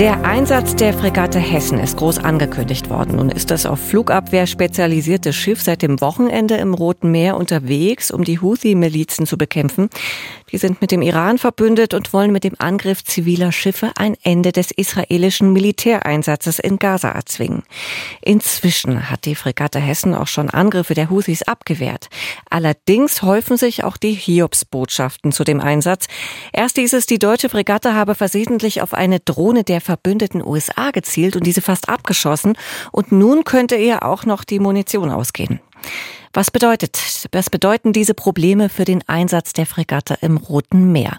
Der Einsatz der Fregatte Hessen ist groß angekündigt worden. Nun ist das auf Flugabwehr spezialisierte Schiff seit dem Wochenende im Roten Meer unterwegs, um die Houthi-Milizen zu bekämpfen. Die sind mit dem Iran verbündet und wollen mit dem Angriff ziviler Schiffe ein Ende des israelischen Militäreinsatzes in Gaza erzwingen. Inzwischen hat die Fregatte Hessen auch schon Angriffe der Houthis abgewehrt. Allerdings häufen sich auch die Hiobsbotschaften zu dem Einsatz. Erst hieß es, die deutsche Fregatte habe versehentlich auf eine Drohne der verbündeten USA gezielt und diese fast abgeschossen. Und nun könnte ihr auch noch die Munition ausgehen. Was bedeutet, was bedeuten diese Probleme für den Einsatz der Fregatte im Roten Meer?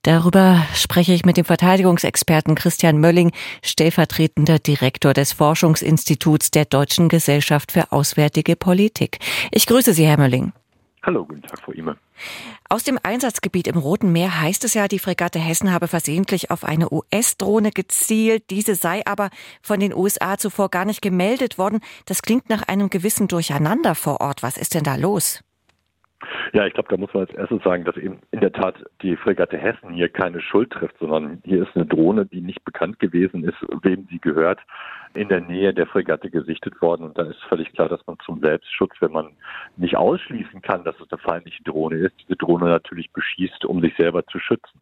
Darüber spreche ich mit dem Verteidigungsexperten Christian Mölling, stellvertretender Direktor des Forschungsinstituts der Deutschen Gesellschaft für Auswärtige Politik. Ich grüße Sie, Herr Mölling. Hallo, guten Tag, Frau Ime. Aus dem Einsatzgebiet im Roten Meer heißt es ja, die Fregatte Hessen habe versehentlich auf eine US-Drohne gezielt. Diese sei aber von den USA zuvor gar nicht gemeldet worden. Das klingt nach einem gewissen Durcheinander vor Ort. Was ist denn da los? Ja, ich glaube, da muss man als erstes sagen, dass eben in der Tat die Fregatte Hessen hier keine Schuld trifft, sondern hier ist eine Drohne, die nicht bekannt gewesen ist, wem sie gehört, in der Nähe der Fregatte gesichtet worden. Und da ist völlig klar, dass man zum Selbstschutz, wenn man nicht ausschließen kann, dass es eine feindliche Drohne ist, diese Drohne natürlich beschießt, um sich selber zu schützen.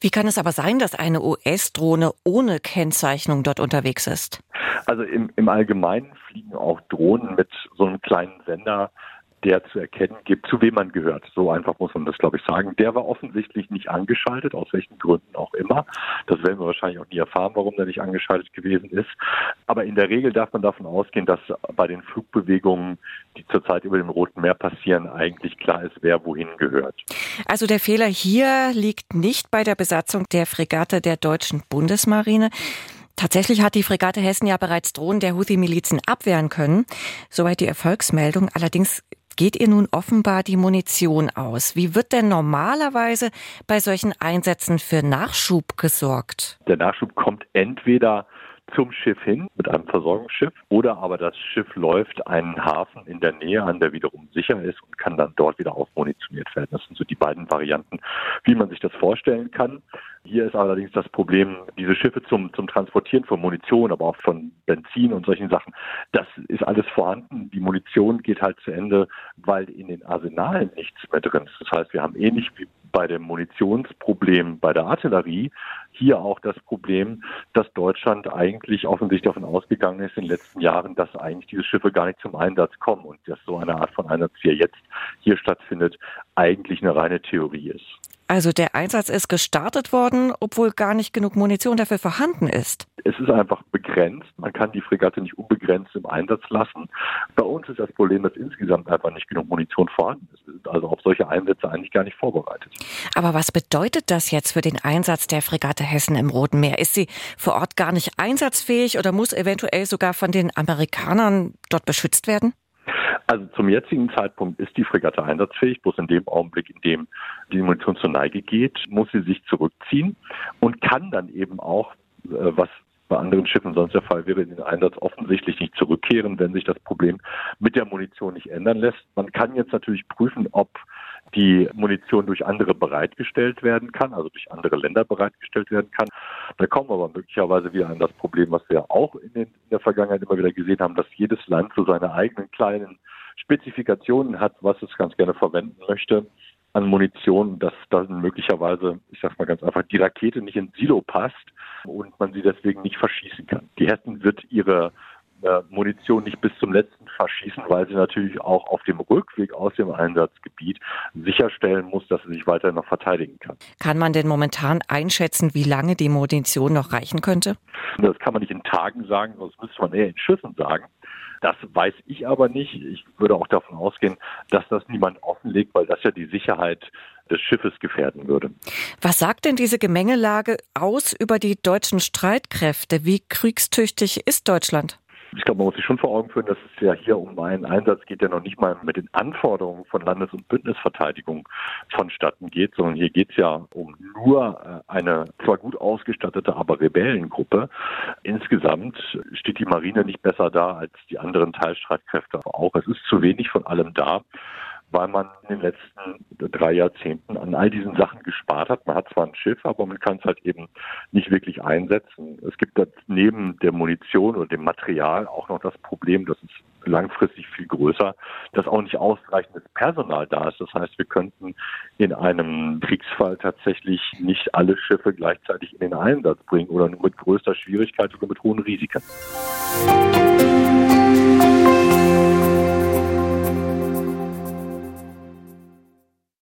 Wie kann es aber sein, dass eine US-Drohne ohne Kennzeichnung dort unterwegs ist? Also im, im Allgemeinen fliegen auch Drohnen mit so einem kleinen Sender der zu erkennen gibt, zu wem man gehört. So einfach muss man das, glaube ich, sagen. Der war offensichtlich nicht angeschaltet, aus welchen Gründen auch immer. Das werden wir wahrscheinlich auch nie erfahren, warum der nicht angeschaltet gewesen ist. Aber in der Regel darf man davon ausgehen, dass bei den Flugbewegungen, die zurzeit über dem Roten Meer passieren, eigentlich klar ist, wer wohin gehört. Also der Fehler hier liegt nicht bei der Besatzung der Fregatte der deutschen Bundesmarine. Tatsächlich hat die Fregatte Hessen ja bereits Drohnen der Houthi-Milizen abwehren können. Soweit die Erfolgsmeldung. Allerdings geht ihr nun offenbar die Munition aus. Wie wird denn normalerweise bei solchen Einsätzen für Nachschub gesorgt? Der Nachschub kommt entweder zum Schiff hin mit einem Versorgungsschiff oder aber das Schiff läuft einen Hafen in der Nähe an, der wiederum sicher ist und kann dann dort wieder aufmunitioniert werden. Das sind so die beiden Varianten, wie man sich das vorstellen kann. Hier ist allerdings das Problem, diese Schiffe zum, zum Transportieren von Munition, aber auch von Benzin und solchen Sachen, das ist alles vorhanden. Die Munition geht halt zu Ende, weil in den Arsenalen nichts mehr drin ist. Das heißt, wir haben ähnlich wie bei dem Munitionsproblem bei der Artillerie hier auch das Problem, dass Deutschland eigentlich offensichtlich davon ausgegangen ist in den letzten Jahren, dass eigentlich diese Schiffe gar nicht zum Einsatz kommen und dass so eine Art von Einsatz, wie er jetzt hier stattfindet, eigentlich eine reine Theorie ist. Also der Einsatz ist gestartet worden, obwohl gar nicht genug Munition dafür vorhanden ist. Es ist einfach begrenzt. Man kann die Fregatte nicht unbegrenzt im Einsatz lassen. Bei uns ist das Problem, dass insgesamt einfach nicht genug Munition vorhanden ist. Wir sind also auf solche Einsätze eigentlich gar nicht vorbereitet. Aber was bedeutet das jetzt für den Einsatz der Fregatte Hessen im Roten Meer? Ist sie vor Ort gar nicht einsatzfähig oder muss eventuell sogar von den Amerikanern dort beschützt werden? Also zum jetzigen Zeitpunkt ist die Fregatte einsatzfähig, bloß in dem Augenblick, in dem die Munition zur Neige geht, muss sie sich zurückziehen und kann dann eben auch, äh, was bei anderen Schiffen sonst der Fall wäre, in den Einsatz offensichtlich nicht zurückkehren, wenn sich das Problem mit der Munition nicht ändern lässt. Man kann jetzt natürlich prüfen, ob die Munition durch andere bereitgestellt werden kann, also durch andere Länder bereitgestellt werden kann. Da kommen wir aber möglicherweise wieder an das Problem, was wir auch in, den, in der Vergangenheit immer wieder gesehen haben, dass jedes Land so seine eigenen kleinen Spezifikationen hat, was es ganz gerne verwenden möchte an Munition, dass dann möglicherweise, ich sag mal ganz einfach, die Rakete nicht ins Silo passt und man sie deswegen nicht verschießen kann. Die Hessen wird ihre äh, Munition nicht bis zum letzten verschießen, weil sie natürlich auch auf dem Rückweg aus dem Einsatzgebiet sicherstellen muss, dass sie sich weiter noch verteidigen kann. Kann man denn momentan einschätzen, wie lange die Munition noch reichen könnte? Das kann man nicht in Tagen sagen, das müsste man eher in Schüssen sagen. Das weiß ich aber nicht. Ich würde auch davon ausgehen, dass das niemand offenlegt, weil das ja die Sicherheit des Schiffes gefährden würde. Was sagt denn diese Gemengelage aus über die deutschen Streitkräfte? Wie kriegstüchtig ist Deutschland? Ich glaube, man muss sich schon vor Augen führen, dass es ja hier um einen Einsatz geht, der noch nicht mal mit den Anforderungen von Landes- und Bündnisverteidigung vonstatten geht, sondern hier geht es ja um nur äh, eine zwar gut ausgestattete, aber Rebellengruppe. Insgesamt steht die Marine nicht besser da als die anderen Teilstreitkräfte auch. Es ist zu wenig von allem da. Weil man in den letzten drei Jahrzehnten an all diesen Sachen gespart hat. Man hat zwar ein Schiff, aber man kann es halt eben nicht wirklich einsetzen. Es gibt neben der Munition und dem Material auch noch das Problem, dass es langfristig viel größer, dass auch nicht ausreichendes Personal da ist. Das heißt, wir könnten in einem Kriegsfall tatsächlich nicht alle Schiffe gleichzeitig in den Einsatz bringen oder nur mit größter Schwierigkeit oder mit hohen Risiken. Musik